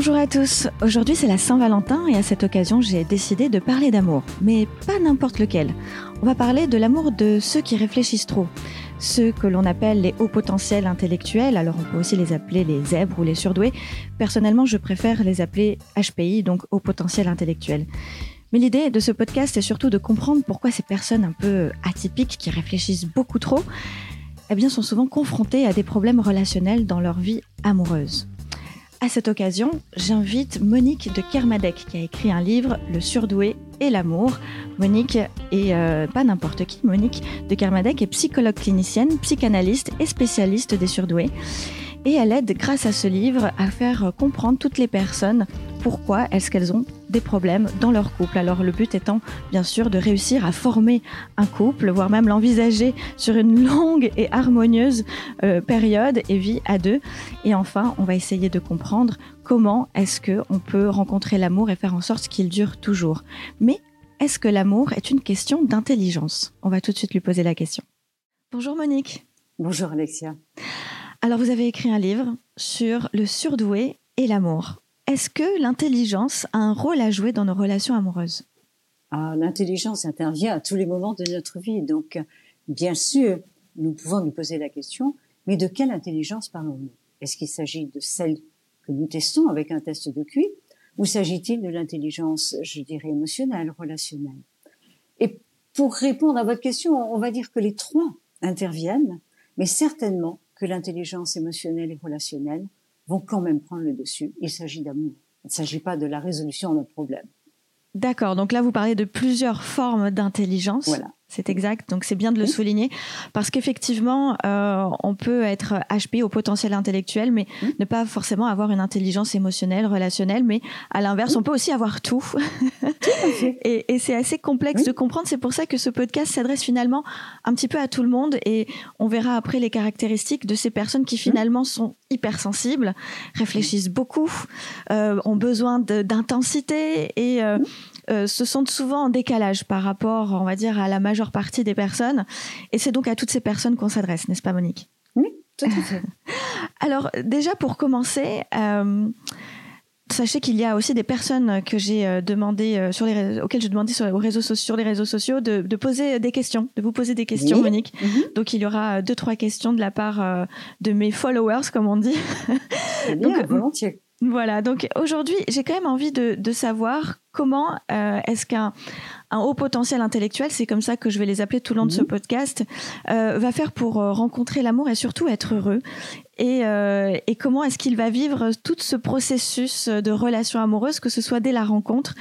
Bonjour à tous, aujourd'hui c'est la Saint-Valentin et à cette occasion j'ai décidé de parler d'amour, mais pas n'importe lequel. On va parler de l'amour de ceux qui réfléchissent trop, ceux que l'on appelle les hauts potentiels intellectuels, alors on peut aussi les appeler les zèbres ou les surdoués. Personnellement je préfère les appeler HPI, donc hauts potentiels intellectuels. Mais l'idée de ce podcast est surtout de comprendre pourquoi ces personnes un peu atypiques qui réfléchissent beaucoup trop, eh sont souvent confrontées à des problèmes relationnels dans leur vie amoureuse. À cette occasion, j'invite Monique de Kermadec qui a écrit un livre, Le surdoué et l'amour. Monique est euh, pas n'importe qui, Monique de Kermadec est psychologue clinicienne, psychanalyste et spécialiste des surdoués. Et elle aide, grâce à ce livre, à faire comprendre toutes les personnes pourquoi est-ce qu'elles ont des problèmes dans leur couple. Alors le but étant bien sûr de réussir à former un couple, voire même l'envisager sur une longue et harmonieuse euh, période et vie à deux. Et enfin, on va essayer de comprendre comment est-ce que on peut rencontrer l'amour et faire en sorte qu'il dure toujours. Mais est-ce que l'amour est une question d'intelligence? On va tout de suite lui poser la question. Bonjour Monique. Bonjour Alexia. Alors vous avez écrit un livre sur le surdoué et l'amour. Est-ce que l'intelligence a un rôle à jouer dans nos relations amoureuses? Ah, L'intelligence intervient à tous les moments de notre vie. Donc, bien sûr, nous pouvons nous poser la question, mais de quelle intelligence parlons-nous? Est-ce qu'il s'agit de celle que nous testons avec un test de QI ou s'agit-il de l'intelligence, je dirais, émotionnelle, relationnelle? Et pour répondre à votre question, on va dire que les trois interviennent, mais certainement que l'intelligence émotionnelle et relationnelle vont quand même prendre le dessus. Il s'agit d'amour. Il ne s'agit pas de la résolution de notre problème. D'accord. Donc là, vous parlez de plusieurs formes d'intelligence. Voilà. C'est exact. Donc c'est bien de le souligner parce qu'effectivement, euh, on peut être HP au potentiel intellectuel, mais ne pas forcément avoir une intelligence émotionnelle, relationnelle. Mais à l'inverse, on peut aussi avoir tout. et, et c'est assez complexe de comprendre. C'est pour ça que ce podcast s'adresse finalement un petit peu à tout le monde. Et on verra après les caractéristiques de ces personnes qui finalement sont hypersensibles, réfléchissent beaucoup, euh, ont besoin d'intensité et euh, euh, se sentent souvent en décalage par rapport, on va dire, à la majeure partie des personnes. Et c'est donc à toutes ces personnes qu'on s'adresse, n'est-ce pas, Monique? Oui, tout à fait. Alors, déjà pour commencer, euh, sachez qu'il y a aussi des personnes que j'ai euh, demandé sur les auxquelles j'ai demandé sur, réseaux, sur les réseaux sociaux de, poser des questions, de vous poser des questions, Monique. Mhm. Donc il y aura deux trois questions de la part de mes followers, comme on dit. Bien, volontiers. Voilà, donc aujourd'hui, j'ai quand même envie de, de savoir comment euh, est-ce qu'un un haut potentiel intellectuel, c'est comme ça que je vais les appeler tout le long de ce mhm. podcast, euh, va faire pour euh, rencontrer l'amour et surtout être heureux et, euh, et comment est-ce qu'il va vivre tout ce processus de relation amoureuse, que ce soit dès la rencontre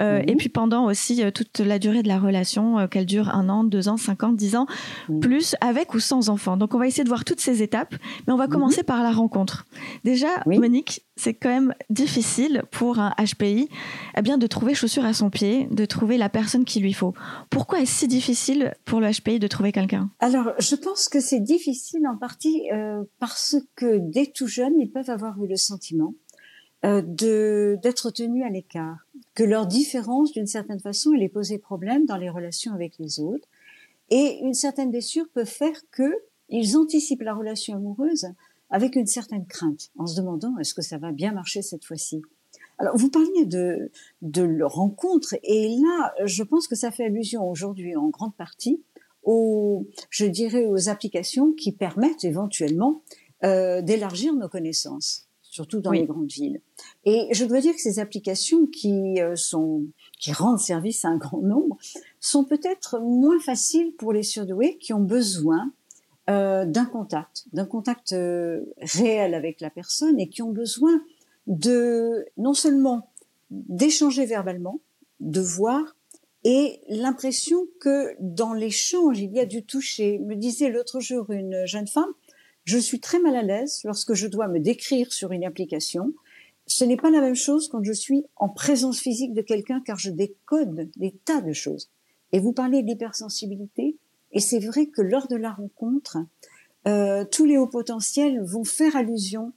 euh, et mhm. puis pendant aussi euh, toute la durée de la relation, euh, qu'elle dure un an, deux ans, cinq ans, dix ans, mhm. plus avec ou sans enfant. Donc on va essayer de voir toutes ces étapes, mais on va commencer par la rencontre. Déjà, Monique, c'est quand même difficile pour un HPI eh bien, de trouver chaussure à son pied, de trouver la personne qu'il lui faut. Pourquoi est-ce si difficile pour le HPI de trouver quelqu'un? Alors, je pense que c'est difficile en partie euh, parce que dès tout jeune, ils peuvent avoir eu le sentiment euh, d'être tenus à l'écart, que leur différence, d'une certaine façon, elle les posait problème dans les relations avec les autres, et une certaine blessure peut faire que ils anticipent la relation amoureuse avec une certaine crainte, en se demandant est-ce que ça va bien marcher cette fois-ci? Alors, vous parliez de, de rencontre, et là, je pense que ça fait allusion aujourd'hui en grande partie aux, je dirais, aux applications qui permettent éventuellement euh, d'élargir nos connaissances, surtout dans les grandes villes. Et je dois dire que ces applications qui euh, sont, qui rendent service à un grand nombre, sont peut-être moins faciles pour les surdoués qui ont besoin euh, d'un contact, d'un contact euh, réel avec la personne et qui ont besoin de non seulement d'échanger verbalement, de voir, et l'impression que dans l'échange, il y a du toucher. Me disait l'autre jour une jeune femme, je suis très mal à l'aise lorsque je dois me décrire sur une application. Ce n'est pas la même chose quand je suis en présence physique de quelqu'un car je décode des tas de choses. Et vous parlez d'hypersensibilité, et c'est vrai que lors de la rencontre, euh, tous les hauts potentiels vont faire allusion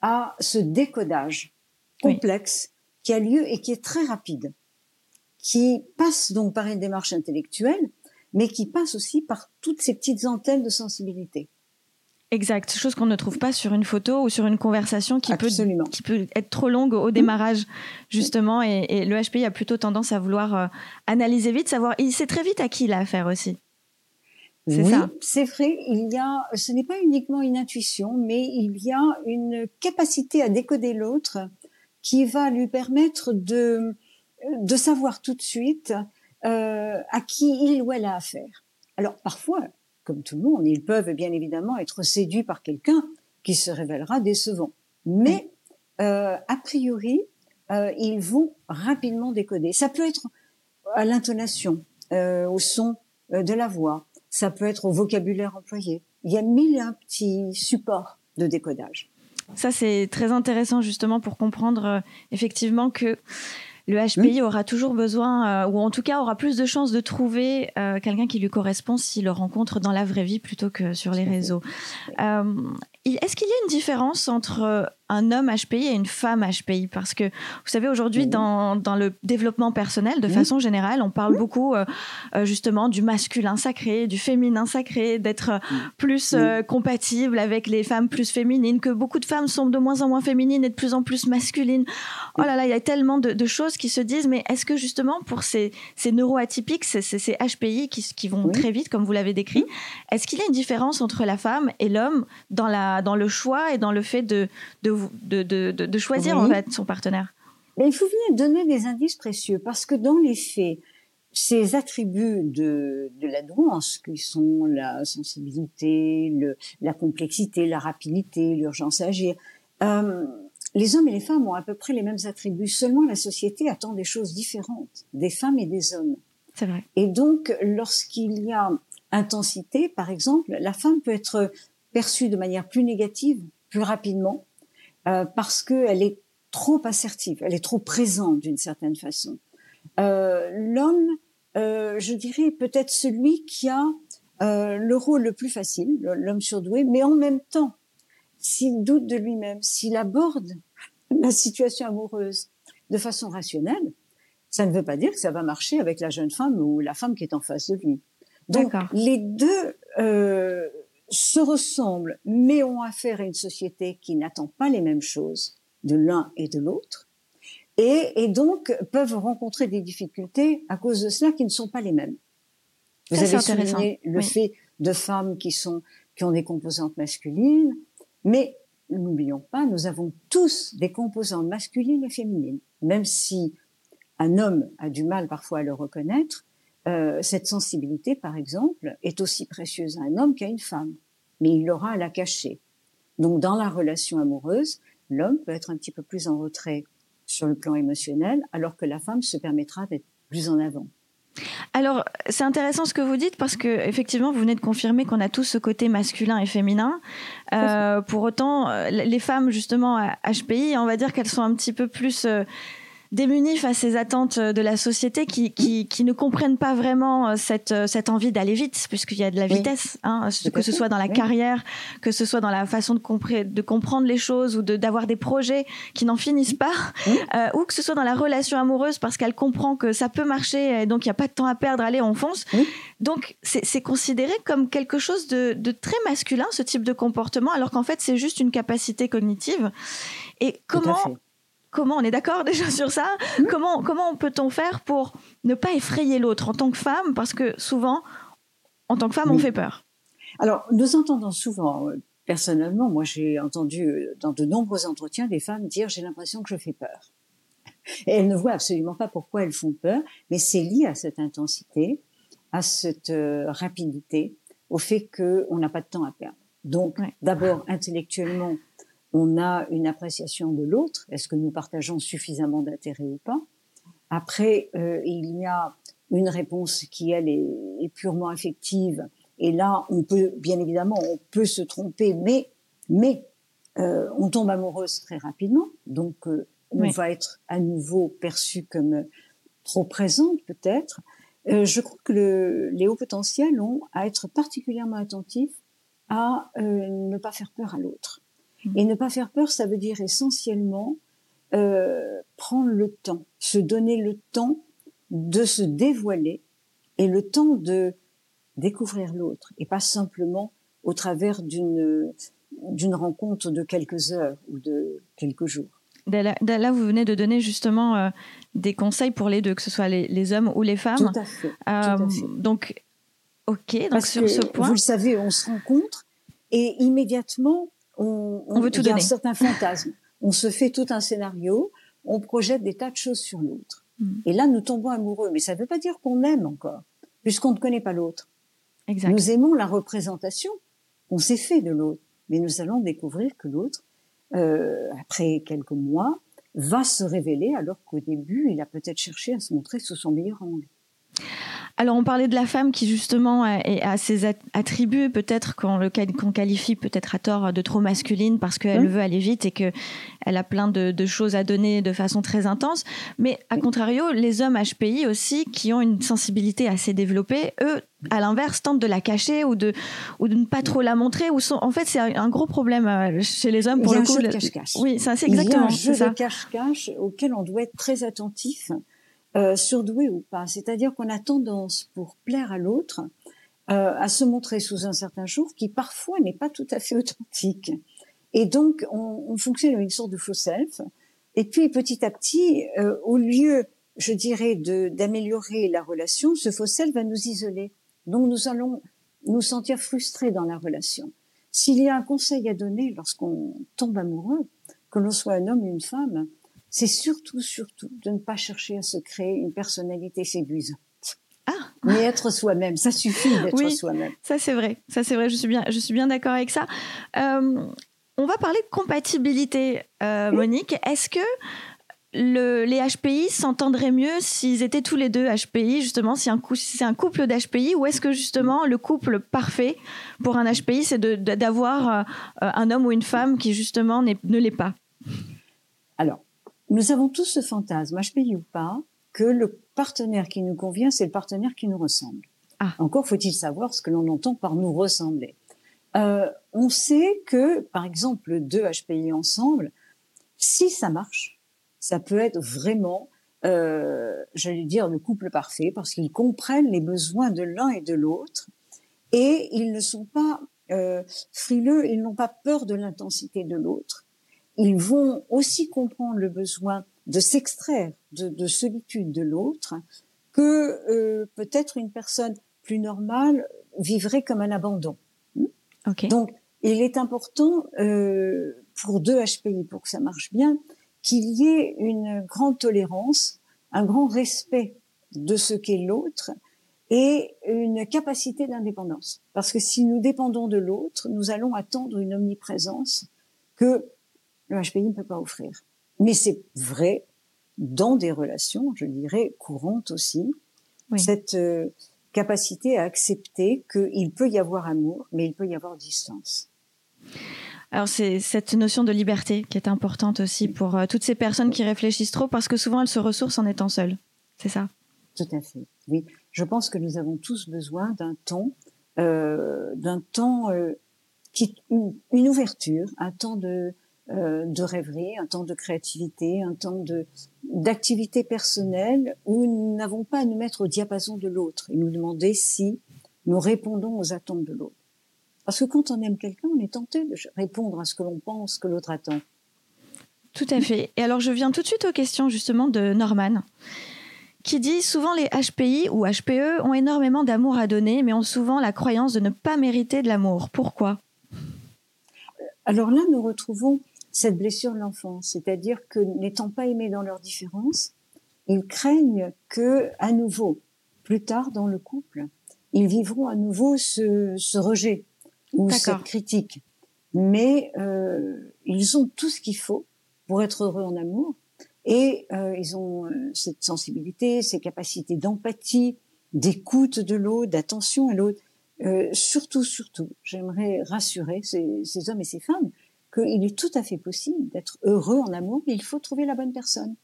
à ce décodage complexe qui a lieu et qui est très rapide, qui passe donc par une démarche intellectuelle, mais qui passe aussi par toutes ces petites antennes de sensibilité. Exact, chose qu'on ne trouve pas sur une photo ou sur une conversation qui, peut, qui peut être trop longue au démarrage, justement. Et, le HPI a plutôt tendance à vouloir euh, analyser vite, savoir. Il sait très vite à qui il a affaire aussi. C'est oui, ça. C'est vrai. Il y a, ce n'est pas uniquement une intuition, mais il y a une capacité à décoder l'autre qui va lui permettre de de savoir tout de suite euh, à qui il ou elle a affaire. Alors parfois, comme tout le monde, ils peuvent bien évidemment être séduits par quelqu'un qui se révélera décevant. Mais euh, a priori, euh, ils vont rapidement décoder. Ça peut être à l'intonation, euh, au son de la voix, ça peut être au vocabulaire employé. Il y a mille et un petits supports de décodage. Ça, c'est très intéressant justement pour comprendre effectivement que le HPI aura toujours besoin, euh, ou en tout cas aura plus de chances de trouver euh, quelqu'un qui lui correspond s'il le rencontre dans la vraie vie plutôt que sur les réseaux. Euh, est-ce qu'il y a une différence entre un homme HPI et une femme HPI Parce que vous savez, aujourd'hui, dans, dans, le développement personnel, de façon générale, on parle beaucoup euh, euh, justement du masculin sacré, du féminin sacré, d'être euh, plus compatible avec les femmes plus féminines, que beaucoup de femmes sont de moins en moins féminines et de plus en plus masculines. Oh là là, il y a tellement de, de choses qui se disent, mais est-ce que justement pour ces, ces neuroatypiques, ces, ces, HPI qui, qui vont très vite, comme vous l'avez décrit, est-ce qu'il y a une différence entre la femme et l'homme dans, la, dans le choix et dans le fait de, de de, de, de, choisir en fait son partenaire. Il faut venir donner des indices précieux parce que dans les faits, ces attributs de, de la douance, qui sont la sensibilité, le, la complexité, la rapidité, l'urgence à agir, euh, les hommes et les femmes ont à peu près les mêmes attributs. Seulement, la société attend des choses différentes des femmes et des hommes. C'est vrai. Et donc, lorsqu'il y a intensité, par exemple, la femme peut être perçue de manière plus négative, plus rapidement, euh, parce qu'elle est trop assertive, elle est trop présente d'une certaine façon. Euh, L'homme, euh, je dirais peut-être celui qui a euh, le rôle le plus facile, l'homme surdoué, mais en même temps, s'il doute de lui-même, s'il aborde la situation amoureuse de façon rationnelle, ça ne veut pas dire que ça va marcher avec la jeune femme ou la femme qui est en face de lui. Donc les deux euh, se ressemblent, mais ont affaire à une société qui n'attend pas les mêmes choses de l'un et de l'autre, et, et, donc peuvent rencontrer des difficultés à cause de cela qui ne sont pas les mêmes. Vous avez souligné le fait de femmes qui sont qui ont des composantes masculines, mais n'oublions pas, nous avons tous des composantes masculines et féminines, même si un homme a du mal parfois à le reconnaître. Euh, cette sensibilité, par exemple, est aussi précieuse à un homme qu'à une femme, mais il l'aura à la cacher. Donc, dans la relation amoureuse, l'homme peut être un petit peu plus en retrait sur le plan émotionnel, alors que la femme se permettra d'être plus en avant. Alors, c'est intéressant ce que vous dites parce que effectivement, vous venez de confirmer qu'on a tous ce côté masculin et féminin. Euh, pour autant, euh, les femmes justement HPI, on va dire qu'elles sont un petit peu plus démunis face à ces attentes de la société qui, qui, qui ne comprennent pas vraiment euh, cette, euh, cette envie d'aller vite, puisqu'il y a de la vitesse, hein, que ce soit dans la carrière, que ce soit dans la façon de, de comprendre les choses ou d'avoir des projets qui n'en finissent pas, euh, ou que ce soit dans la relation amoureuse parce qu'elle comprend que ça peut marcher et donc il n'y a pas de temps à perdre, allez, on fonce. Donc c'est considéré comme quelque chose de, de très masculin, ce type de comportement, alors qu'en fait c'est juste une capacité cognitive. Et comment comment on est d'accord déjà sur ça? Comment comment peut-on faire pour ne pas effrayer l'autre en tant que femme? Parce que souvent, en tant que femme, on fait peur. Alors, nous entendons souvent, euh, personnellement, moi j'ai entendu euh, dans de nombreux entretiens des femmes dire j'ai l'impression que je fais peur. Et elles ne voient absolument pas pourquoi elles font peur, mais c'est lié à cette intensité, à cette euh, rapidité, au fait qu'on n'a pas de temps à perdre. Donc, d'abord, intellectuellement, on a une appréciation de l'autre. Est-ce que nous partageons suffisamment d'intérêt ou pas Après, euh, il y a une réponse qui, elle, est, purement affective. Et là, on peut, bien évidemment, on peut se tromper, mais, mais euh, on tombe amoureuse très rapidement. Donc, euh, on va être à nouveau perçu comme trop présente, peut-être. je crois que le, les hauts potentiels ont à être particulièrement attentifs à ne pas faire peur à l'autre. Et ne pas faire peur, ça veut dire essentiellement euh, prendre le temps, se donner le temps de se dévoiler et le temps de découvrir l'autre et pas simplement au travers d'une d'une rencontre de quelques heures ou de quelques jours. Là, vous venez de donner justement euh, des conseils pour les deux, que ce soit les, hommes ou les femmes. Tout à fait. Euh, donc, ok. Donc sur ce point, vous le savez, on se rencontre et immédiatement on, on, veut tout il y a un certain fantasme. on se fait tout un scénario, on projette des tas de choses sur l'autre. Hmm. Et là, nous tombons amoureux. Mais ça ne veut pas dire qu'on aime encore, puisqu'on ne connaît pas l'autre. Nous aimons la représentation qu'on s'est fait de l'autre, mais nous allons découvrir que l'autre, euh, après quelques mois, va se révéler alors qu'au début, il a peut-être cherché à se montrer sous son meilleur angle. Alors on parlait de la femme qui justement a, ses attributs peut-être qu'on qualifie peut-être à tort de trop masculine parce qu'elle mmh. veut aller vite et que elle a plein de, choses à donner de façon très intense. Mais à contrario, les hommes HPI aussi qui ont une sensibilité assez développée, eux à l'inverse tentent de la cacher ou de ou de ne pas trop la montrer ou sont en fait c'est un gros problème euh, chez les hommes pour. Il y a un jeu de cache-cache. Oui, c'est exactement. Il y a un jeu de cache-cache auquel on doit être très attentif euh, surdoué ou pas. C'est-à-dire qu'on a tendance, pour plaire à l'autre, euh, à se montrer sous un certain jour qui parfois n'est pas tout à fait authentique. Et donc, on, on fonctionne avec une sorte de faux self. Et puis, petit à petit, euh, au lieu, je dirais, d'améliorer la relation, ce faux self va nous isoler. Donc, nous allons nous sentir frustrés dans la relation. S'il y a un conseil à donner lorsqu'on tombe amoureux, que l'on soit un homme ou une femme, c'est surtout, surtout de ne pas chercher à se créer une personnalité séduisante. Ah. Mais être soi-même, ça suffit d'être oui, soi-même. Ça c'est vrai, ça c'est vrai. Je suis bien, je suis bien d'accord avec ça. Euh, on va parler de compatibilité, euh, Monique. Est-ce que le, les HPI s'entendraient mieux s'ils étaient tous les deux HPI, justement, si c'est un couple d'HPI, ou est-ce que justement le couple parfait pour un HPI, c'est d'avoir euh, un homme ou une femme qui justement ne l'est pas? Alors, nous avons tous ce fantasme, HPI ou pas, que le partenaire qui nous convient, c'est le partenaire qui nous ressemble. Ah. Encore faut-il savoir ce que l'on entend par nous ressembler. Euh, on sait que, par exemple, deux HPI ensemble, si ça marche, ça peut être vraiment, euh, j'allais dire, le couple parfait, parce qu'ils comprennent les besoins de l'un et de l'autre, et ils ne sont pas euh, frileux, ils n'ont pas peur de l'intensité de l'autre ils vont aussi comprendre le besoin de s'extraire de, solitude de l'autre que euh, peut-être une personne plus normale vivrait comme un abandon. Okay. Donc, il est important euh, pour deux HPI, pour que ça marche bien, qu'il y ait une grande tolérance, un grand respect de ce qu'est l'autre et une capacité d'indépendance. Parce que si nous dépendons de l'autre, nous allons attendre une omniprésence que le HPI ne peut pas offrir. Mais c'est vrai dans des relations, je dirais, courantes aussi, cette euh, capacité à accepter qu'il peut y avoir amour, mais il peut y avoir distance. Alors c'est cette notion de liberté qui est importante aussi pour euh, toutes ces personnes qui réfléchissent trop parce que souvent elles se ressourcent en étant seules. C'est ça Tout à fait. Oui, je pense que nous avons tous besoin d'un temps, euh, d'un temps euh, qui une, ouverture, un temps de euh, de rêverie, un temps de créativité, un temps de d'activité personnelle où nous n'avons pas à nous mettre au diapason de l'autre et nous demander si nous répondons aux attentes de l'autre. Parce que quand on aime quelqu'un, on est tenté de répondre à ce que l'on pense que l'autre attend. Tout à fait. Et alors je viens tout de suite aux questions justement de Norman qui dit souvent les HPI ou HPE ont énormément d'amour à donner mais ont souvent la croyance de ne pas mériter de l'amour. Pourquoi? Alors là, nous retrouvons cette blessure de l'enfance, c'est-à-dire que n'étant pas aimés dans leurs différences, ils craignent que, à nouveau, plus tard dans le couple, ils vivront à nouveau ce, ce rejet ou cette critique. Mais euh, ils ont tout ce qu'il faut pour être heureux en amour et euh, ils ont euh, cette sensibilité, ces capacités d'empathie, d'écoute de l'autre, d'attention à l'autre. Surtout, surtout, j'aimerais rassurer ces, ces hommes et ces femmes qu'il est tout à fait possible d'être heureux en amour, mais il faut trouver la bonne personne.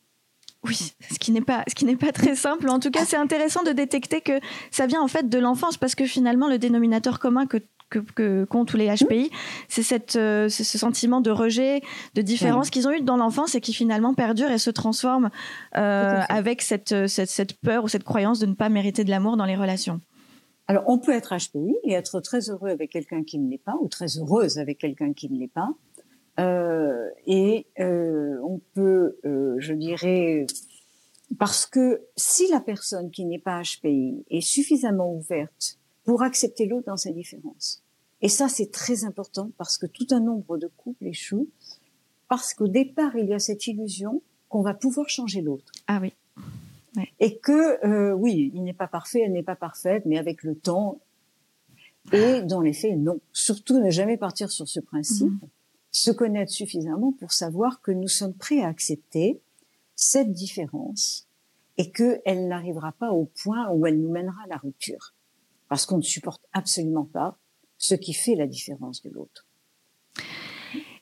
Oui, ce qui n'est pas ce qui n'est pas très simple. En tout cas, c'est intéressant de détecter que ça vient en fait de l'enfance parce que finalement le dénominateur commun que que, qu'ont tous les HPI, c'est cette, euh, ce sentiment de rejet, de différence qu'ils ont eu dans l'enfance et qui finalement perdure et se transforme euh, avec cette, cette, cette, peur ou cette croyance de ne pas mériter de l'amour dans les relations. Alors, on peut être HPI et être très heureux avec quelqu'un qui ne l'est pas, ou très heureuse avec quelqu'un qui ne l'est pas. Euh, et euh, on peut, euh, je dirais, parce que si la personne qui n'est pas HPI est suffisamment ouverte pour accepter l'autre dans sa différence, et ça c'est très important parce que tout un nombre de couples échouent, parce qu'au départ il y a cette illusion qu'on va pouvoir changer l'autre. Ah oui. Et que, euh, oui, il n'est pas parfait, elle n'est pas parfaite, mais avec le temps, et dans les faits, non. Surtout ne jamais partir sur ce principe, mhm. Se connaître suffisamment pour savoir que nous sommes prêts à accepter cette différence et qu'elle n'arrivera pas au point où elle nous mènera à la rupture. Parce qu'on ne supporte absolument pas ce qui fait la différence de l'autre.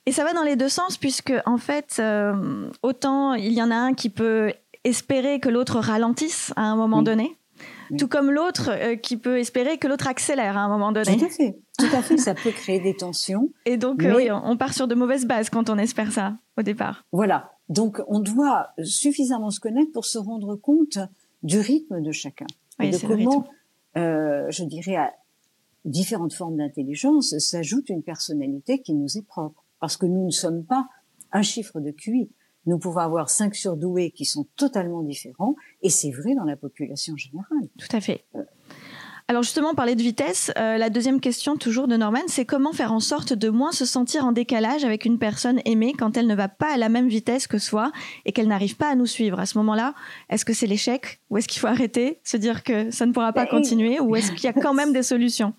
Et ça va dans les deux sens, puisque en fait, euh, autant il y en a un qui peut espérer que l'autre ralentisse à un moment donné, tout comme l'autre euh, qui peut espérer que l'autre accélère à un moment donné. Tout à fait, tout à fait, ça peut créer des tensions. Et donc, euh, oui, on part sur de mauvaises bases quand on espère ça au départ. Voilà, donc on doit suffisamment se connaître pour se rendre compte du rythme de chacun. et de comment, euh, je dirais, à différentes formes d'intelligence s'ajoute une personnalité qui nous est propre. Parce que nous ne sommes pas un chiffre de QI nous pouvons avoir cinq surdoués qui sont totalement différents, et c'est vrai dans la population générale. Tout à fait. Euh. Alors justement, parler de vitesse, euh, la deuxième question toujours de Norman, c'est comment faire en sorte de moins se sentir en décalage avec une personne aimée quand elle ne va pas à la même vitesse que soi et qu'elle n'arrive pas à nous suivre? À ce moment-là, est-ce que c'est l'échec ou est-ce qu'il faut arrêter, se dire que ça ne pourra pas continuer ou est-ce qu'il y a quand même des solutions?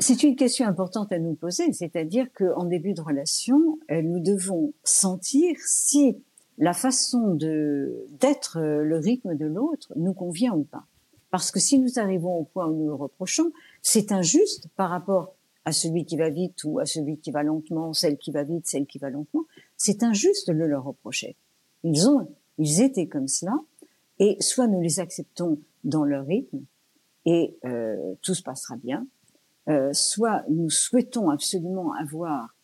C'est une question importante à nous poser, c'est-à-dire qu'en début de relation, euh, nous devons sentir si la façon de d'être euh, le rythme de l'autre nous convient ou pas. Parce que si nous arrivons au point où nous le reprochons, c'est injuste par rapport à celui qui va vite ou à celui qui va lentement, celle qui va vite, celle qui va lentement. C'est injuste de le leur reprocher. Ils ont, ils étaient comme cela, et soit nous les acceptons dans leur rythme et euh, tout se passera bien, euh, soit nous souhaitons absolument avoir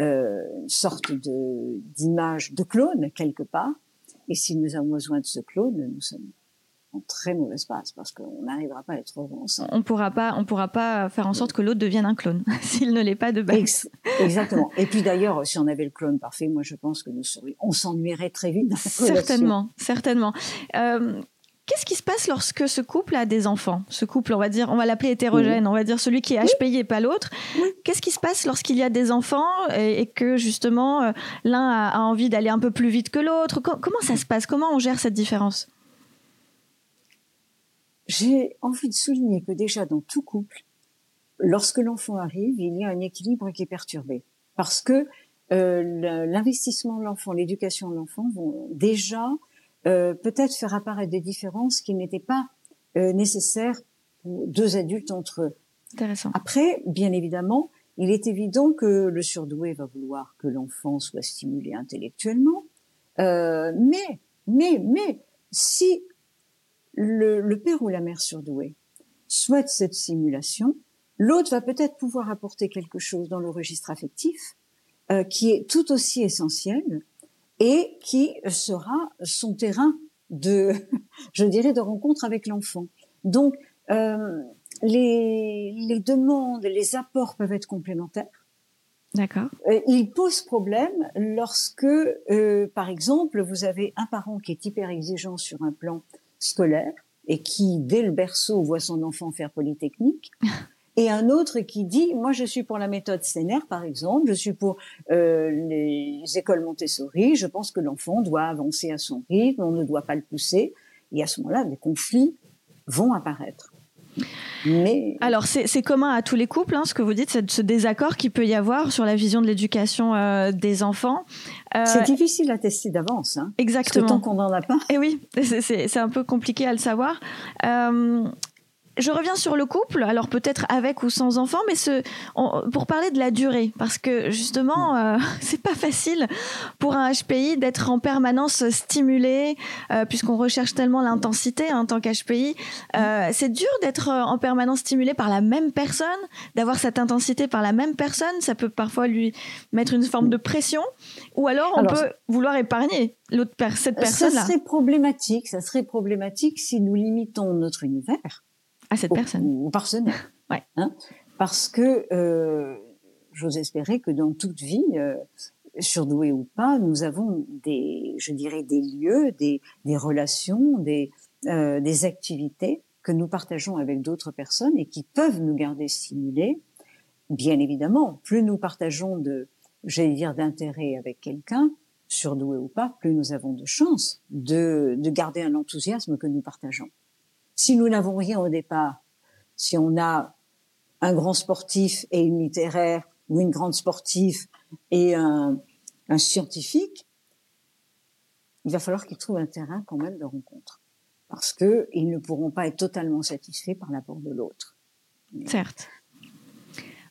euh, une sorte de d'image de clone quelque part. Et si nous avons besoin de ce clone, nous sommes en très mauvais passe parce qu'on n'arrivera pas à être heureux ensemble. On pourra pas, on pourra pas faire en sorte que l'autre devienne un clone s'il ne l'est pas de base. Exactement. Et puis d'ailleurs, si on avait le clone parfait, moi je pense que nous serions, on s'ennuierait très vite. certainement, certainement. Euh, Qu'est-ce qui se passe lorsque ce couple a des enfants? Ce couple, on va dire, on va l'appeler hétérogène, on va dire celui qui est HPI et pas l'autre. Qu'est-ce qui se passe lorsqu'il y a des enfants et, que justement euh, l'un a, envie d'aller un peu plus vite que l'autre? Comment ça se passe? Comment on gère cette différence? J'ai envie de souligner que déjà dans tout couple, lorsque l'enfant arrive, il y a un équilibre qui est perturbé parce que euh, l'investissement de l'enfant, l'éducation de l'enfant vont déjà euh, peut-être faire apparaître des différences qui n'étaient pas euh, nécessaires pour deux adultes entre eux. Intéressant. Après, bien évidemment, il est évident que le surdoué va vouloir que l'enfant soit stimulé intellectuellement, euh, mais, mais, mais, si le, le, père ou la mère surdouée souhaite cette stimulation, l'autre va peut-être pouvoir apporter quelque chose dans le registre affectif euh, qui est tout aussi essentiel et qui sera son terrain de, je dirais, de rencontre avec l'enfant. Donc, euh, les, les demandes, les apports peuvent être complémentaires. D'accord. Euh, il pose problème lorsque, par exemple, vous avez un parent qui est hyper exigeant sur un plan scolaire et qui, dès le berceau, voit son enfant faire polytechnique. et un autre qui dit moi je suis pour la méthode CNR par exemple, je suis pour euh, les écoles Montessori, je pense que l'enfant doit avancer à son rythme, on ne doit pas le pousser et à ce moment-là des conflits vont apparaître. Mais... Alors c'est commun à tous les couples, hein, ce que vous dites, c'est ce désaccord qu'il peut y avoir sur la vision de l'éducation euh, des enfants. Euh, c'est difficile à tester d'avance. Hein, exactement. Parce que tant qu'on n'en a pas. Et oui, c'est un peu compliqué à le savoir. Euh, je reviens sur le couple, alors peut-être avec ou sans enfant, mais ce, pour parler de la durée, parce que justement, mm. euh, c'est pas facile pour un HPI d'être en permanence stimulé, euh, puisqu'on recherche tellement l'intensité en tant qu'HPI. Euh, c'est dur d'être en permanence stimulé par la même personne, d'avoir cette intensité par la même personne. Ça peut parfois lui mettre une forme de pression, ou alors on peut vouloir épargner l'autre cette personne-là. Ça serait problématique. Ça serait problématique si nous limitons notre univers à cette personne. Ou, partenaire. ouais. Hein Parce que euh, j'ose espérer que dans toute vie, euh, surdoué ou pas, nous avons des, je dirais, des lieux, des, des relations, des, euh, des activités que nous partageons avec d'autres personnes et qui peuvent nous garder stimulés. Bien évidemment, plus nous partageons de, j'allais dire, d'intérêt avec quelqu'un, surdoué ou pas, plus nous avons de chances de, de garder un enthousiasme que nous partageons. Si nous n'avons rien au départ, si on a un grand sportif et une littéraire ou une grande sportive et un, un scientifique, il va falloir qu'ils trouvent un terrain quand même de rencontre. Parce que ils ne pourront pas être totalement satisfaits par l'apport de l'autre. Certes.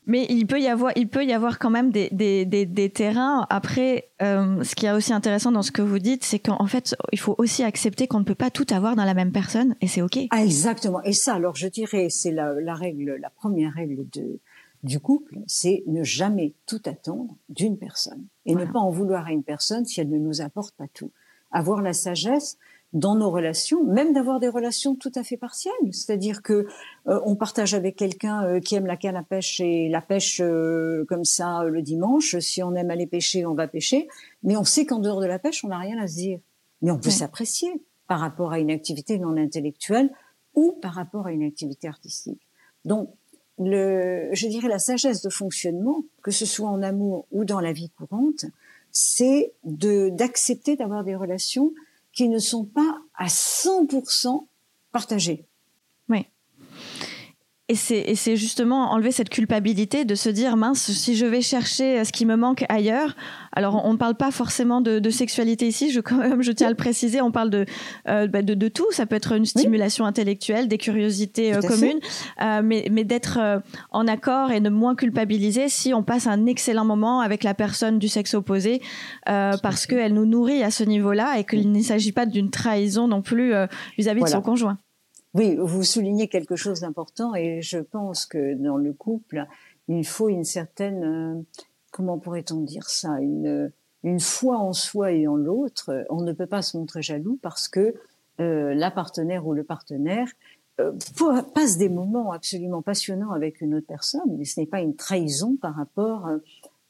Mais il peut y avoir, il peut y avoir quand même des, des, des, terrains. Après, euh, ce qui est aussi intéressant dans ce que vous dites, c'est qu'en fait, il faut aussi accepter qu'on ne peut pas tout avoir dans la même personne, et c'est ok. Ah, exactement. Et ça, alors je dirais, c'est la, la règle, la première règle de du couple, c'est ne jamais tout attendre d'une personne et ne pas en vouloir à une personne si elle ne nous apporte pas tout. Avoir la sagesse dans nos relations, même d'avoir des relations tout à fait partielles, c'est-à-dire que euh, on partage avec quelqu'un euh, qui aime la canne à pêche et la pêche euh, comme ça le dimanche. Si on aime aller pêcher, on va pêcher, mais on sait qu'en dehors de la pêche, on n'a rien à se dire. Mais on peut s'apprécier par rapport à une activité non intellectuelle ou par rapport à une activité artistique. Donc le, je dirais la sagesse de fonctionnement, que ce soit en amour ou dans la vie courante, c'est d'accepter d'avoir des relations qui ne sont pas à 100% partagées. Et c'est justement enlever cette culpabilité de se dire mince si je vais chercher ce qui me manque ailleurs. Alors on ne parle pas forcément de, de, sexualité ici, je, quand même, je tiens à le préciser, on parle de, euh, bah, de, de, tout. Ça peut être une stimulation intellectuelle, des curiosités euh, communes, euh, mais, mais d'être euh, en accord et de moins culpabiliser si on passe un excellent moment avec la personne du sexe opposé euh, parce qu'elle nous nourrit à ce niveau-là et qu'il ne s'agit pas d'une trahison non plus vis-à-vis -vis de son conjoint. Oui, vous soulignez quelque chose d'important et je pense que dans le couple, il faut une certaine, euh, comment pourrait-on dire ça, une, foi en soi et en l'autre. On ne peut pas se montrer jaloux parce que euh, la partenaire ou le partenaire euh, passe des moments absolument passionnants avec une autre personne, mais ce n'est pas une trahison par rapport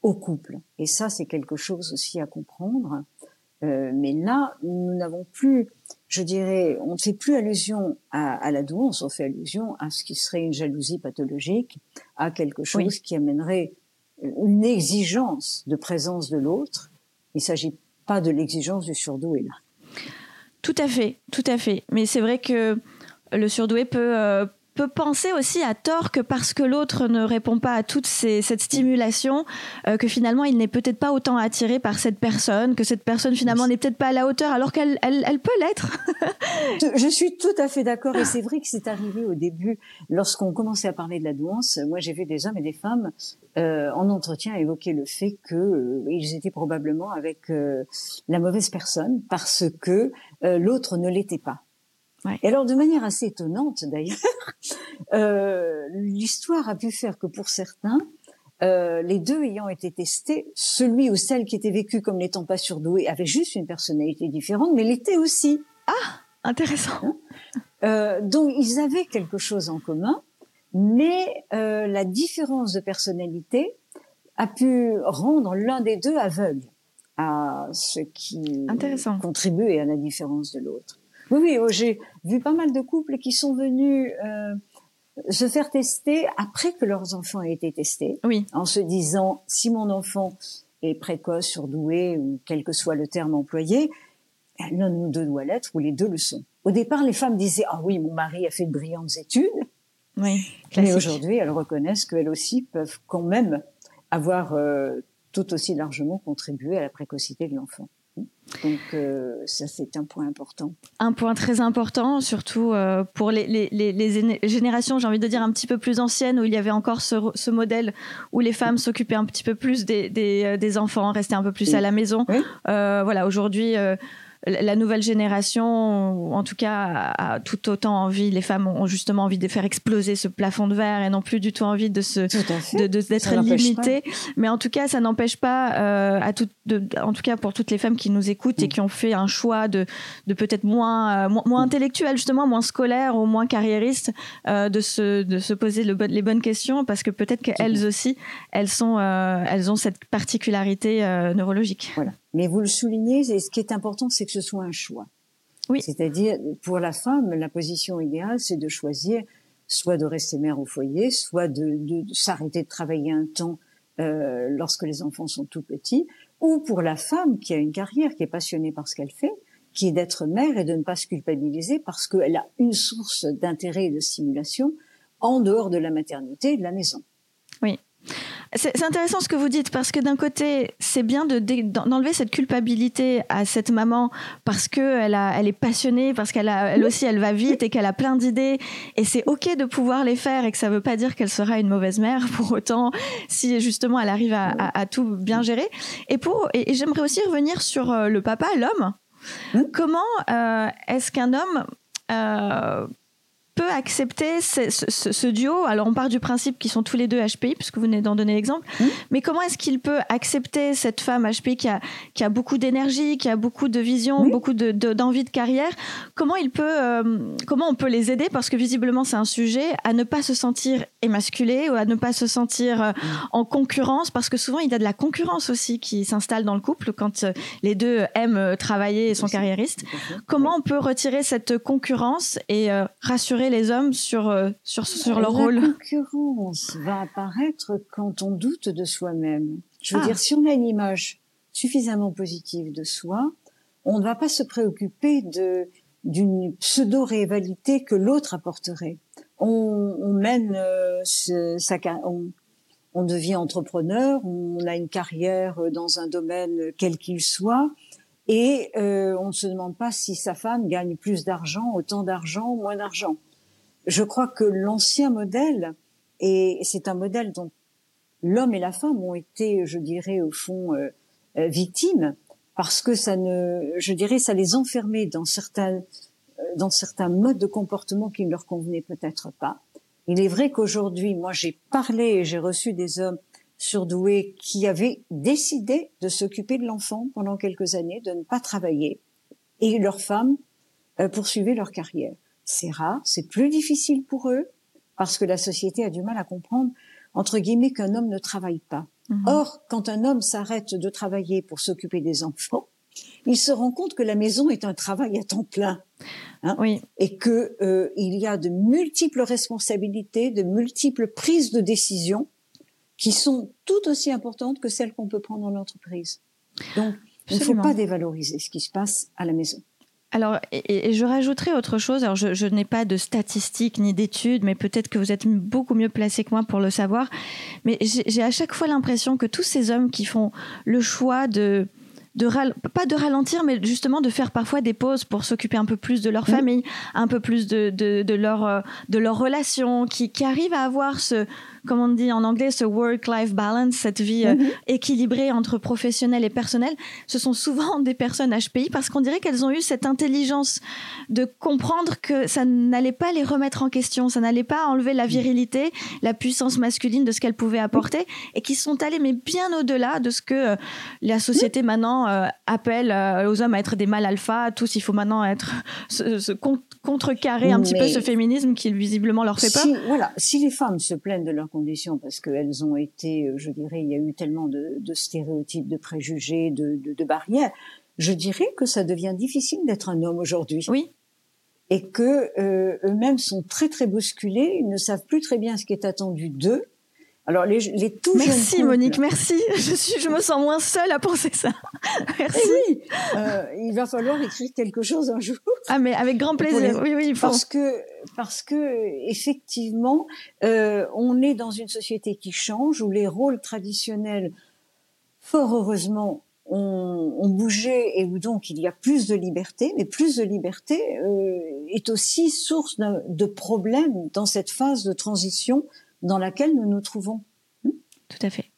au couple. Et ça, c'est quelque chose aussi à comprendre. Euh, mais là, nous n'avons plus je dirais, on ne fait plus allusion à, à, la douance, on fait allusion à ce qui serait une jalousie pathologique, à quelque chose qui amènerait une exigence de présence de l'autre. Il ne s'agit pas de l'exigence du surdoué là. Tout à fait, tout à fait. Mais c'est vrai que le surdoué peut, euh, peut penser aussi à tort que parce que l'autre ne répond pas à toute ces, cette stimulation, euh, que finalement il n'est peut-être pas autant attiré par cette personne, que cette personne finalement n'est peut-être pas à la hauteur alors qu'elle elle, elle peut l'être. Je suis tout à fait d'accord et c'est vrai que c'est arrivé au début lorsqu'on commençait à parler de la douance. Moi j'ai vu des hommes et des femmes euh, en entretien évoquer le fait que euh, ils étaient probablement avec euh, la mauvaise personne parce que euh, l'autre ne l'était pas. Ouais. Et alors, de manière assez étonnante d'ailleurs, euh, l'histoire a pu faire que pour certains, euh, les deux ayant été testés, celui ou celle qui était vécu comme n'étant pas surdoué avait juste une personnalité différente, mais l'était aussi. Ah, intéressant. Hein? Euh, donc, ils avaient quelque chose en commun, mais euh, la différence de personnalité a pu rendre l'un des deux aveugle à ce qui contribuait à la différence de l'autre. Oui, oui, oh, j'ai vu pas mal de couples qui sont venus euh, se faire tester après que leurs enfants aient été testés, oui. en se disant si mon enfant est précoce, surdoué ou quel que soit le terme employé, l'un ou deux doit l'être ou les deux le sont. Au départ, les femmes disaient ah oui, mon mari a fait de brillantes études. Oui, mais aujourd'hui, elles reconnaissent qu'elles aussi peuvent quand même avoir euh, tout aussi largement contribué à la précocité de l'enfant. Donc euh, ça, c'est un point important. Un point très important, surtout euh, pour les, les, les, générations, j'ai envie de dire, un petit peu plus anciennes, où il y avait encore ce, ce modèle où les femmes s'occupaient un petit peu plus des, des, euh, des, enfants, restaient un peu plus à la maison. Oui. Euh, voilà, aujourd'hui, la nouvelle génération, en tout cas, a, tout autant envie, les femmes ont justement envie de faire exploser ce plafond de verre et non plus du tout envie de se, d'être limitées. Mais en tout cas, ça n'empêche pas, euh, à tout, en tout cas pour toutes les femmes qui nous écoutent et mm. qui ont fait un choix de, de peut-être moins, euh, moins, intellectuel justement, moins scolaire ou moins carriériste, euh, de se, de se poser le, les bonnes questions parce que peut-être qu'elles aussi, elles sont, elles ont cette particularité neurologique. Voilà. Mais vous le soulignez, et ce qui est important, c'est que ce soit un choix. Oui. C'est-à-dire, pour la femme, la position idéale, c'est de choisir soit de rester mère au foyer, soit de, de, s'arrêter de travailler un temps euh, lorsque les enfants sont tout petits, ou pour la femme qui a une carrière, qui est passionnée par ce qu'elle fait, qui est d'être mère et de ne pas se culpabiliser parce qu'elle a une source d'intérêt et de stimulation en dehors de la maternité et de la maison. Oui. C'est intéressant ce que vous dites parce que d'un côté, c'est bien d'enlever cette culpabilité à cette maman parce que elle, elle est passionnée, parce qu'elle elle aussi elle va vite et qu'elle a plein d'idées et c'est ok de pouvoir les faire et que ça veut pas dire qu'elle sera une mauvaise mère pour autant si justement elle arrive à, tout bien gérer. Et pour et, j'aimerais aussi revenir sur euh, le papa, l'homme. Mmh. Comment euh, est-ce qu'un homme euh, peut accepter ce, duo. Alors on part du principe qu'ils sont tous les deux HPI, puisque vous venez d'en donner l'exemple, mmh. mais comment est-ce qu'il peut accepter cette femme HPI qui a, qui a beaucoup d'énergie, qui a beaucoup de vision, beaucoup d'envie de, d'envie de, carrière? Comment il peut, euh, comment on peut les aider? Parce que visiblement c'est un sujet à ne pas se sentir émasculé ou à ne pas se sentir euh, mmh. en concurrence, parce que souvent il y a de la concurrence aussi qui s'installe dans le couple quand euh, les deux aiment travailler et sont carriéristes. Comment on peut retirer cette concurrence et rassurer les hommes sur, euh, sur, sur leur rôle La concurrence va apparaître quand on doute de soi-même. Je veux ah. dire, si on a une image suffisamment positive de soi, on ne va pas se préoccuper de d'une pseudo-réalité que l'autre apporterait. On, on mène euh, sa, on, on devient entrepreneur, on a une carrière dans un domaine quel qu'il soit, et euh, on ne se demande pas si sa femme gagne plus d'argent, autant d'argent, moins d'argent je crois que l'ancien modèle, et c'est un modèle dont l'homme et la femme ont été, je dirais, au fond, euh, euh, victimes, parce que ça ne, je dirais, ça les enfermait dans certains, euh, dans certains modes de comportement qui ne leur convenaient peut-être pas. Il est vrai qu'aujourd'hui, moi, j'ai parlé et j'ai reçu des hommes surdoués qui avaient décidé de s'occuper de l'enfant pendant quelques années, de ne pas travailler, et leurs femmes poursuivaient leur carrière c'est rare, c'est plus difficile pour eux parce que la société a du mal à comprendre entre guillemets qu'un homme ne travaille pas. Mhm. Or, quand un homme s'arrête de travailler pour s'occuper des enfants, il se rend compte que la maison est un travail à temps plein. Hein, oui. Et que euh, il y a de multiples responsabilités, de multiples prises de décision qui sont tout aussi importantes que celles qu'on peut prendre dans l'entreprise. Donc, il ne faut pas dévaloriser ce qui se passe à la maison. Alors, et, je rajouterai autre chose. Alors, je, n'ai pas de statistiques ni d'études, mais peut-être que vous êtes beaucoup mieux placé que moi pour le savoir. Mais j'ai à chaque fois l'impression que tous ces hommes qui font le choix de de pas de ralentir, mais justement de faire parfois des pauses pour s'occuper un peu plus de leur famille, un peu plus de, de, de leur euh, de leurs relations, qui, qui arrivent à avoir ce comme on dit en anglais, ce work-life balance, cette vie euh, mhm. équilibrée entre professionnel et personnel, ce sont souvent des personnes HPI parce qu'on dirait qu'elles ont eu cette intelligence de comprendre que ça n'allait pas les remettre en question, ça n'allait pas enlever la virilité, la puissance masculine de ce qu'elles pouvaient apporter et qui sont allées mais bien au-delà de ce que euh, la société maintenant euh, appelle aux hommes à être des mâles alpha, tous il faut maintenant être se, contrecarrer un petit peu ce féminisme qui visiblement leur fait si, Voilà, si les femmes se plaignent de leur conditions parce qu'elles ont été, euh, je dirais, il y a eu tellement de, stéréotypes, de préjugés, de, barrières. Je dirais que ça devient difficile d'être un homme aujourd'hui. Oui. Et que euh, eux-mêmes sont très très bousculés, ils ne savent plus très bien ce qui est attendu d'eux. Alors les, les tout Merci Monique, merci. Je suis, je me sens moins seule à penser ça. Merci. Eh oui, euh, il va falloir écrire quelque chose un jour. Ah mais avec grand plaisir. Oui oui. Parce que parce que effectivement, euh, on est dans une société qui change où les rôles traditionnels, fort heureusement, ont, ont bougé et où donc il y a plus de liberté. Mais plus de liberté euh, est aussi source de, de problèmes dans cette phase de transition dans laquelle nous nous trouvons. Tout à fait.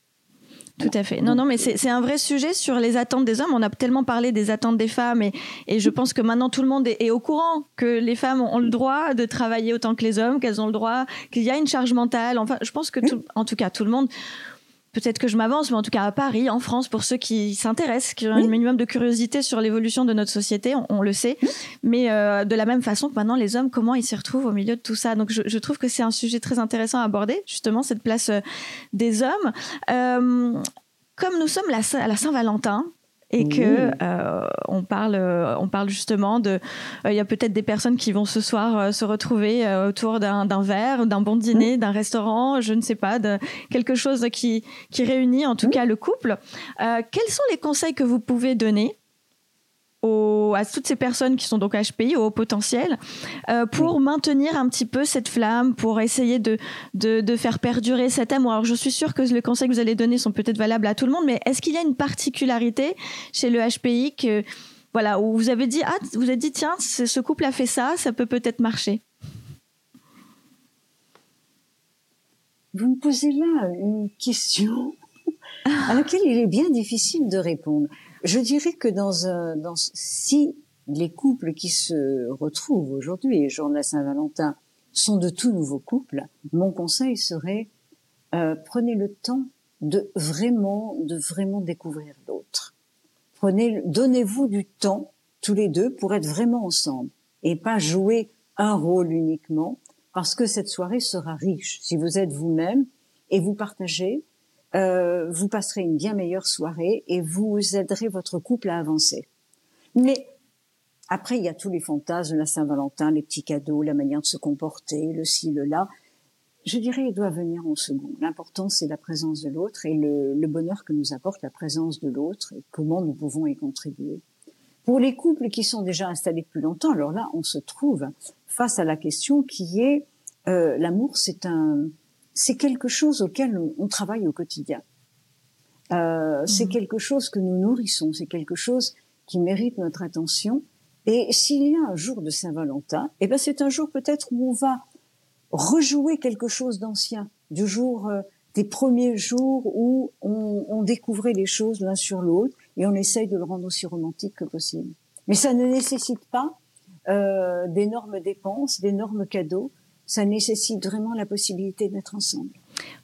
Tout à fait. Non, non, mais c'est un vrai sujet sur les attentes des hommes. On a tellement parlé des attentes des femmes et, je pense que maintenant tout le monde est, est, au courant que les femmes ont le droit de travailler autant que les hommes, qu'elles ont le droit, qu'il y a une charge mentale. Enfin, je pense que tout, en tout cas, tout le monde peut-être que je m'avance, mais en tout cas à Paris, en France, pour ceux qui s'intéressent, qui ont un minimum de curiosité sur l'évolution de notre société, on, le sait. Mais euh, de la même façon que maintenant, les hommes, comment ils s'y retrouvent au milieu de tout ça? Donc je, je, trouve que c'est un sujet très intéressant à aborder, justement, cette place euh, des hommes. Euh, comme nous sommes la, à la Saint-Valentin, et que euh, on parle euh, on parle justement de euh, il y a peut-être des personnes qui vont ce soir euh, se retrouver autour d'un verre d'un bon dîner d'un restaurant je ne sais pas de quelque chose qui qui réunit en tout cas le couple. Quels sont les conseils que vous pouvez donner aux, à toutes ces personnes qui sont donc HPI, au potentiel, euh, pour maintenir un petit peu cette flamme, pour essayer de, de, de, faire perdurer cet amour. Alors je suis sûre que les conseils que vous allez donner sont peut-être valables à tout le monde, mais est-ce qu'il y a une particularité chez le HPI que, voilà, où vous avez dit, ah, vous avez dit, tiens, ce couple a fait ça, ça peut peut-être marcher? Vous me posez là une question à laquelle il est bien difficile de répondre. Je dirais que dans un, dans, si les couples qui se retrouvent aujourd'hui, jour de Saint-Valentin, sont de tout nouveaux couples, mon conseil serait euh, prenez le temps de vraiment, de vraiment découvrir l'autre. Prenez, donnez-vous du temps tous les deux pour être vraiment ensemble et pas jouer un rôle uniquement, parce que cette soirée sera riche si vous êtes vous-même et vous partagez euh, vous passerez une bien meilleure soirée et vous aiderez votre couple à avancer. Mais après, il y a tous les fantasmes, la Saint-Valentin, les petits cadeaux, la manière de se comporter, le ci, le là. Je dirais, il doit venir en second. L'important, c'est la présence de l'autre et le, bonheur que nous apporte la présence de l'autre et comment nous pouvons y contribuer. Pour les couples qui sont déjà installés depuis longtemps, alors là, on se trouve face à la question qui est euh, l'amour, c'est un, c'est quelque chose auquel on, travaille au quotidien. Euh, C'est mhm. quelque chose que nous nourrissons, c'est quelque chose qui mérite notre attention. Et s'il y a un jour de Saint-Valentin, eh ben c'est un jour peut-être où on va rejouer quelque chose d'ancien, du jour euh, des premiers jours où on, on découvrait les choses l'un sur l'autre et on essaye de le rendre aussi romantique que possible. Mais ça ne nécessite pas euh, d'énormes dépenses, d'énormes cadeaux ça nécessite vraiment la possibilité d'être ensemble,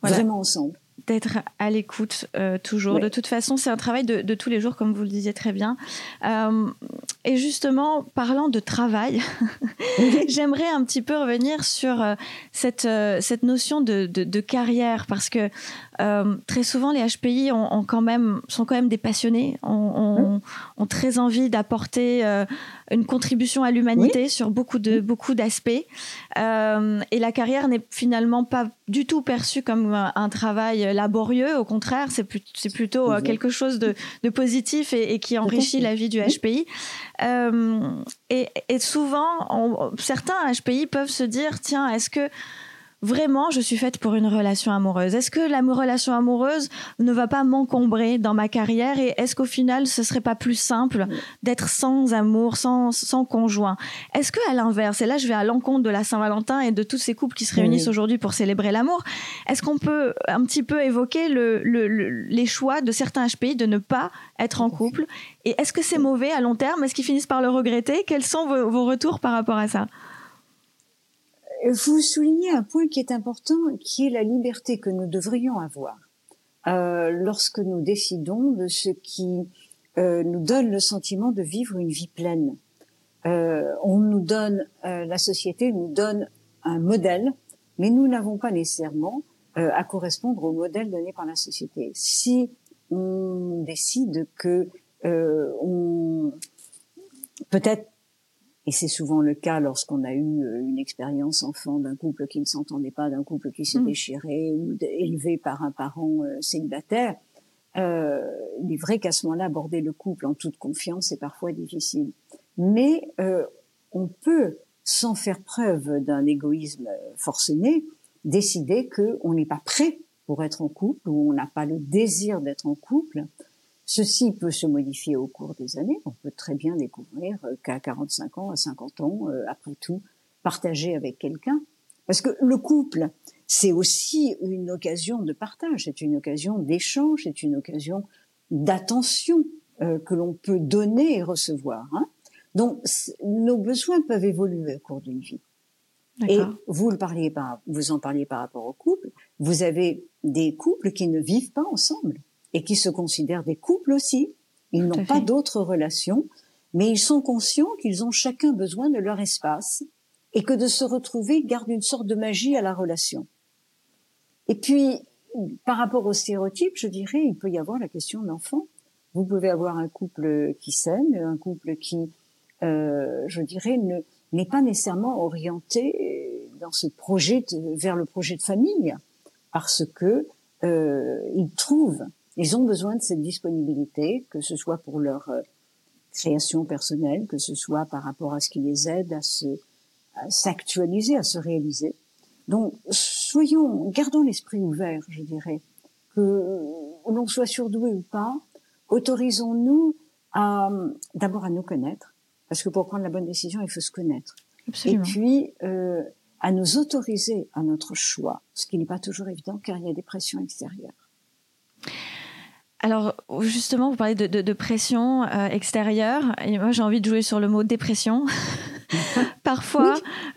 vraiment ensemble. D'être à l'écoute euh, toujours. De toute façon, c'est un travail de, de, tous les jours, comme vous le disiez très bien. Euh, et justement, parlant de travail, j'aimerais un petit peu revenir sur euh, cette, cette notion de, de, de, carrière, parce que très souvent, les HPI ont, ont, quand même, sont quand même des passionnés, ont, ont, ont très envie d'apporter une contribution à l'humanité oui. sur beaucoup de beaucoup d'aspects. et la carrière n'est finalement pas du tout perçue comme un, un travail laborieux. Au contraire, c'est plutôt euh, quelque chose de, de positif et, et, qui enrichit la vie du HPI. Euh, et, et, souvent, on, certains HPI peuvent se dire, tiens, est-ce que vraiment je suis faite pour une relation amoureuse. Est-ce que la relation amoureuse ne va pas m'encombrer dans ma carrière et est-ce qu'au final ce serait pas plus simple d'être sans amour, sans, sans conjoint? Est-ce que à l'inverse, et là je vais à l'encontre de la Saint-Valentin et de tous ces couples qui se réunissent aujourd'hui pour célébrer l'amour, est-ce qu'on peut un petit peu évoquer le, le, le, les choix de certains HPI de ne pas être en couple? Et est-ce que c'est mauvais à long terme? Est-ce qu'ils finissent par le regretter? Quels sont vos, vos retours par rapport à ça? Vous soulignez un point qui est important, qui est la liberté que nous devrions avoir euh, lorsque nous décidons de ce qui euh, nous donne le sentiment de vivre une vie pleine. Euh, on nous donne, euh, la société nous donne un modèle, mais nous n'avons pas nécessairement euh, à correspondre au modèle donné par la société. Si on décide que euh, on peut-être et c'est souvent le cas lorsqu'on a eu euh, une expérience enfant d'un couple qui ne s'entendait pas, d'un couple qui s'est mmh. déchiré ou élevé par un parent euh, célibataire. Euh, il est vrai qu'à ce moment-là, aborder le couple en toute confiance est parfois difficile. Mais euh, on peut, sans faire preuve d'un égoïsme forcené, décider qu'on n'est pas prêt pour être en couple ou on n'a pas le désir d'être en couple Ceci peut se modifier au cours des années. On peut très bien découvrir qu'à 45 ans, à 50 ans, euh, après tout, partager avec quelqu'un. Parce que le couple, c'est aussi une occasion de partage, c'est une occasion d'échange, c'est une occasion d'attention euh, que l'on peut donner et recevoir. Hein. Donc, nos besoins peuvent évoluer au cours d'une vie. Et vous le parliez par, vous en parliez par rapport au couple. Vous avez des couples qui ne vivent pas ensemble et qui se considèrent des couples aussi. Ils n'ont pas d'autres relations, mais ils sont conscients qu'ils ont chacun besoin de leur espace et que de se retrouver garde une sorte de magie à la relation. Et puis, par rapport aux stéréotypes, je dirais, il peut y avoir la question d'enfant. Vous pouvez avoir un couple qui s'aime, un couple qui, euh, je dirais, n'est pas nécessairement orienté dans ce projet vers le projet de famille, parce que euh, ils trouvent, ils ont besoin de cette disponibilité, que ce soit pour leur euh, création personnelle, que ce soit par rapport à ce qui les aide à se s'actualiser, à se réaliser. Donc, soyons, gardons l'esprit ouvert, je dirais, que l'on soit surdoué ou pas, autorisons-nous à d'abord à nous connaître, parce que pour prendre la bonne décision, il faut se connaître. Et puis euh, à nous autoriser à notre choix, ce qui n'est pas toujours évident, car il y a des pressions extérieures. Alors justement, vous parlez de, de, de pression euh, extérieure, et moi j'ai envie de jouer sur le mot dépression. Parfois,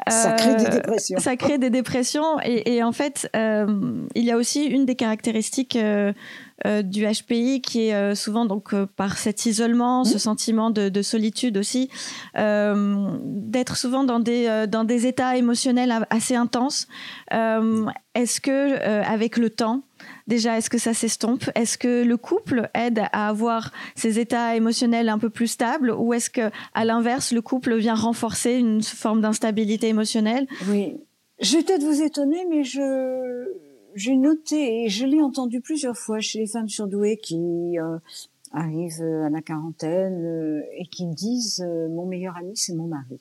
ça crée des euh, dépressions. Ça crée des dépressions, et, et en fait, euh, il y a aussi une des caractéristiques du HPI qui est souvent donc par cet isolement, ce sentiment de, de solitude aussi, d'être souvent dans des dans des états émotionnels assez intenses. Est-ce que avec le temps Déjà, est-ce que ça s'estompe? Est-ce que le couple aide à avoir ces états émotionnels un peu plus stables ou est-ce que, à l'inverse, le couple vient renforcer une forme d'instabilité émotionnelle? Oui. Je vais peut-être vous étonner, mais je, j'ai noté et je l'ai entendu plusieurs fois chez les femmes surdouées qui euh, arrivent à la quarantaine euh, et qui disent euh, mon meilleur ami c'est mon mari.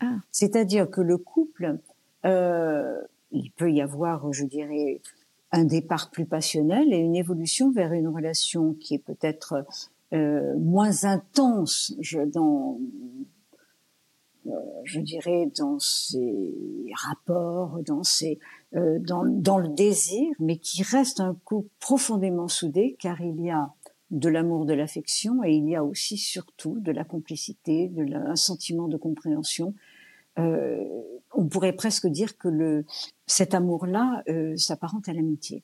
Ah. C'est-à-dire que le couple, il peut y avoir, je dirais, un départ plus passionnel et une évolution vers une relation qui est peut-être euh, moins intense dans, euh, je dirais, dans ses rapports, dans, ses, euh, dans, dans le désir, mais qui reste un couple profondément soudé car il y a de l'amour, de l'affection et il y a aussi surtout de la complicité, de un sentiment de compréhension. Euh, on pourrait presque dire que le, cet amour-là euh, s'apparente à l'amitié.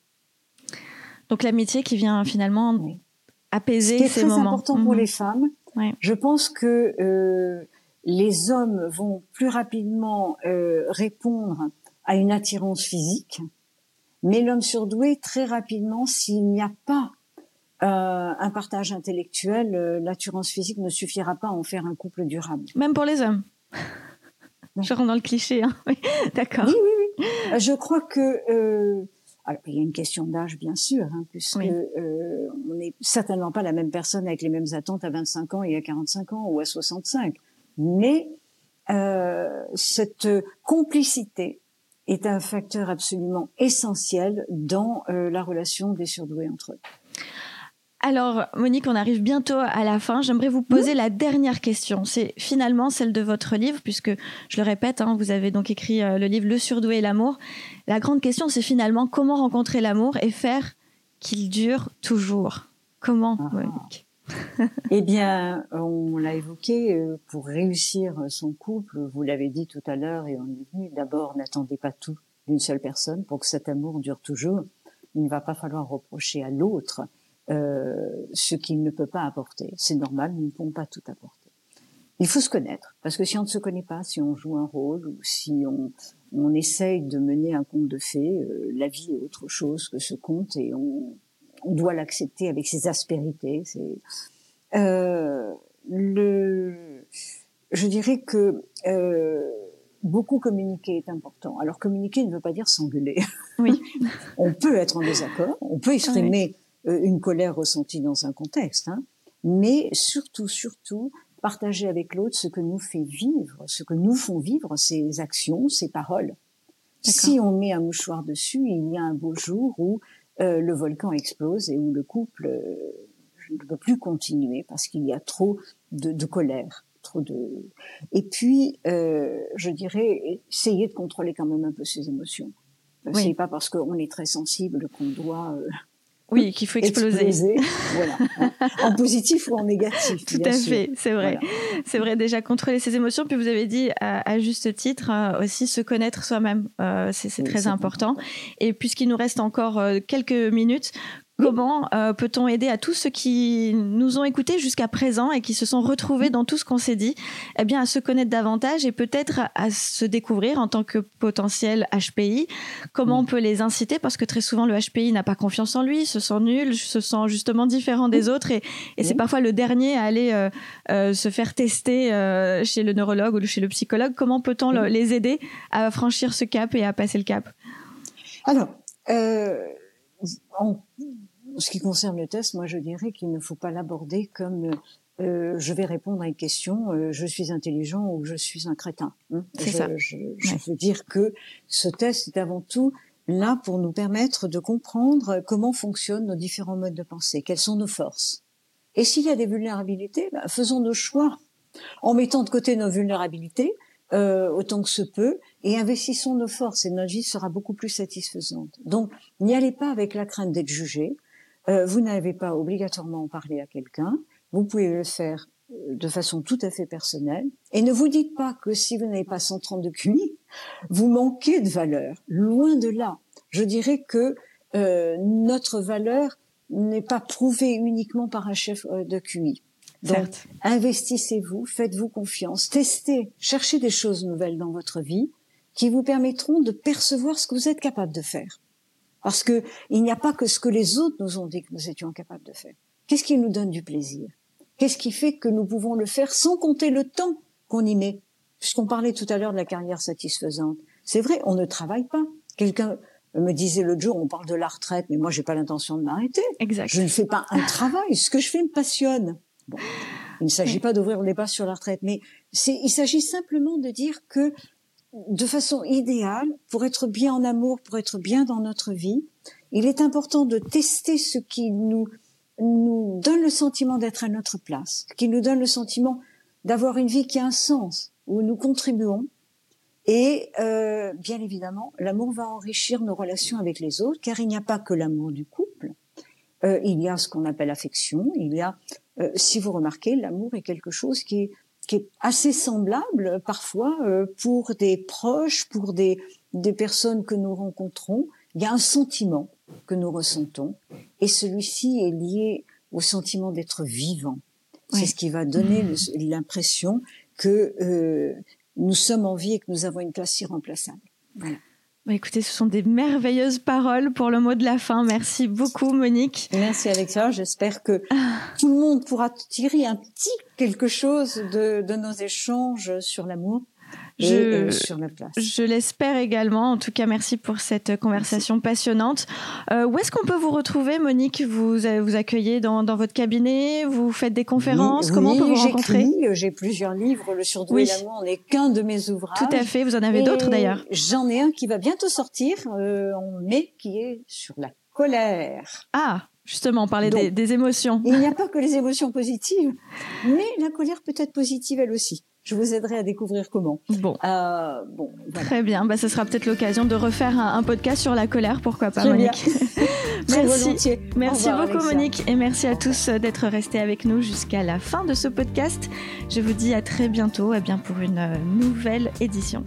Donc l'amitié qui vient finalement apaiser Ce qui est très important pour mhm. les femmes. Je pense que euh, les hommes vont plus rapidement répondre à une attirance physique, mais l'homme surdoué très rapidement, s'il n'y a pas euh, un partage intellectuel, euh, l'attirance physique ne suffira pas à en faire un couple durable. Même pour les hommes. Je rentre dans le cliché. Hein. D'accord. Oui, oui, oui. Je crois que euh, alors, il y a une question d'âge, bien sûr, hein, puisque euh, on n'est certainement pas la même personne avec les mêmes attentes à 25 ans et à 45 ans ou à 65. Mais euh, cette complicité est un facteur absolument essentiel dans euh, la relation des surdoués entre eux. Alors, Monique, on arrive bientôt à la fin. J'aimerais vous poser la dernière question. C'est finalement celle de votre livre, puisque, je le répète, hein, vous avez donc écrit euh, le livre Le surdoué et l'amour. La grande question, c'est finalement comment rencontrer l'amour et faire qu'il dure toujours. Comment, ah. Monique? Eh bien, on l'a évoqué, euh, pour réussir son couple, vous l'avez dit tout à l'heure et on est venu, d'abord, n'attendez pas tout d'une seule personne pour que cet amour dure toujours. Il ne va pas falloir reprocher à l'autre euh, ce qu'il ne peut pas apporter. C'est normal, nous ne pouvons pas tout apporter. Il faut se connaître, parce que si on ne se connaît pas, si on joue un rôle ou si on, on essaye de mener un conte de fées, euh, la vie est autre chose que ce conte et on, on doit l'accepter avec ses aspérités. C'est, euh, le, je dirais que euh, beaucoup communiquer est important. Alors communiquer ne veut pas dire s'engueuler. Oui. on peut être en désaccord, on peut exprimer une colère ressentie dans un contexte, hein, mais surtout, surtout, partager avec l'autre ce que nous fait vivre, ce que nous font vivre, ses actions, ses paroles. Si on met un mouchoir dessus, il y a un beau jour où euh, le volcan explose et où le couple euh, ne peut plus continuer parce qu'il y a trop de, de, colère, trop de. Et puis, euh, je dirais, essayer de contrôler quand même un peu ses émotions. Oui. C'est pas parce qu'on est très sensible qu'on doit oui, qu'il faut exploser. voilà. en positif ou en négatif. Tout à fait, c'est vrai. C'est vrai, déjà contrôler ses émotions. Puis vous avez dit, à, juste titre, euh, aussi se connaître soi-même. Euh, c'est très important. Et puisqu'il nous reste encore euh, quelques minutes, Comment euh, peut-on aider à tous ceux qui nous ont écoutés jusqu'à présent et qui se sont retrouvés dans tout ce qu'on s'est dit, eh bien à se connaître davantage et peut-être à, se découvrir en tant que potentiel HPI Comment on peut les inciter? Parce que très souvent le HPI n'a pas confiance en lui, se sent nul, se sent justement différent des autres et, c'est parfois le dernier à aller euh, euh, se faire tester chez le neurologue ou chez le psychologue. Comment peut-on les aider à franchir ce cap et à passer le cap? Alors, en ce qui concerne le test, moi je dirais qu'il ne faut pas l'aborder comme euh, je vais répondre à une question, euh, je suis intelligent ou je suis un crétin. Hein. C'est ça. Je, veux dire que ce test est avant tout là pour nous permettre de comprendre comment fonctionnent nos différents modes de pensée, quelles sont nos forces. Et s'il y a des vulnérabilités, bah, faisons nos choix en mettant de côté nos vulnérabilités euh, autant que se peut et investissons nos forces et notre vie sera beaucoup plus satisfaisante. Donc n'y allez pas avec la crainte d'être jugé, euh, vous n'avez pas obligatoirement en parler à quelqu'un. Vous pouvez le faire euh, de façon tout à fait personnelle. Et ne vous dites pas que si vous n'avez pas 130 de QI, vous manquez de valeur. Loin de là. Je dirais que euh, notre valeur n'est pas prouvée uniquement par un chef euh, de QI. Donc, investissez-vous, faites-vous confiance, testez, cherchez des choses nouvelles dans votre vie qui vous permettront de percevoir ce que vous êtes capable de faire. Parce que il n'y a pas que ce que les autres nous ont dit que nous étions capables de faire. Qu'est-ce qui nous donne du plaisir? Qu'est-ce qui fait que nous pouvons le faire sans compter le temps qu'on y met? Puisqu'on parlait tout à l'heure de la carrière satisfaisante. C'est vrai, on ne travaille pas. Quelqu'un me disait l'autre jour, on parle de la retraite, mais moi j'ai pas l'intention de m'arrêter. Exact. Je ne fais pas un travail. Ce que je fais me passionne. Bon. Il ne s'agit pas d'ouvrir le débat sur la retraite, mais c'est, il s'agit simplement de dire que de façon idéale, pour être bien en amour, pour être bien dans notre vie, il est important de tester ce qui nous, nous donne le sentiment d'être à notre place, qui nous donne le sentiment d'avoir une vie qui a un sens, où nous contribuons. Et euh, bien évidemment, l'amour va enrichir nos relations avec les autres, car il n'y a pas que l'amour du couple. Euh, il y a ce qu'on appelle affection. Il y a, euh, si vous remarquez, l'amour est quelque chose qui est qui est assez semblable parfois euh, pour des proches, pour des, des personnes que nous rencontrons. Il y a un sentiment que nous ressentons et celui-ci est lié au sentiment d'être vivant. C'est ce qui va donner mmh. l'impression que euh, nous sommes en vie et que nous avons une place irremplaçable. Voilà. Bah écoutez, ce sont des merveilleuses paroles pour le mot de la fin. Merci beaucoup, Monique. Merci, Alexia. J'espère que tout le monde pourra tirer un petit quelque chose de nos échanges sur l'amour je, euh, sur la place. Je l'espère également. En tout cas, merci pour cette conversation passionnante. Euh, où est-ce qu'on peut vous retrouver, Monique? Vous vous accueillez dans, dans, votre cabinet? Vous faites des conférences? Comment on peut vous rencontrer? euh, J'ai plusieurs livres. Le surdoué oui. l'amour n'est qu'un de mes ouvrages. Tout à fait. Vous en avez d'autres d'ailleurs. J'en ai un qui va bientôt sortir euh, en mai, qui est sur la colère. Ah Justement, on parlait des, des, émotions. Il n'y a pas que les émotions positives, mais la colère peut être positive elle aussi je vous aiderai à découvrir comment. Bon. Euh, bon Très bien. Bah, ce sera peut-être l'occasion de refaire un, podcast sur la colère, pourquoi pas, Monique. merci. Merci beaucoup, Monique. Et merci à tous d'être restés avec nous jusqu'à la fin de ce podcast. Je vous dis à très bientôt, eh bien, pour une euh, nouvelle édition.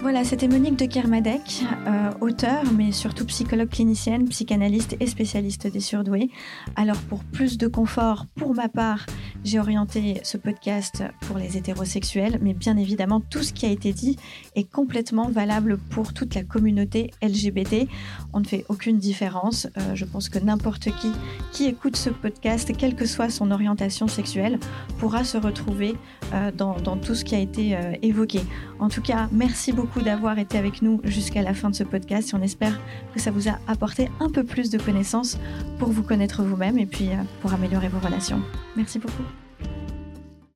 Voilà, c'était Monique de Kermadec, euh, auteure, mais surtout psychologue clinicienne, psychanalyste et spécialiste des surdoués. Alors pour plus de confort, pour ma part, j'ai orienté ce podcast pour les hétérosexuels, mais bien évidemment, tout ce qui a été dit est complètement valable pour toute la communauté LGBT. On ne fait aucune différence. Euh, je pense que n'importe qui qui écoute ce podcast, quelle que soit son orientation sexuelle, pourra se retrouver euh, dans, dans, tout ce qui a été évoqué. En tout cas, merci beaucoup d'avoir été avec nous jusqu'à la fin de ce podcast et on espère que ça vous a apporté un peu plus de connaissances pour vous connaître vous-même et puis euh, pour améliorer vos relations. Merci beaucoup.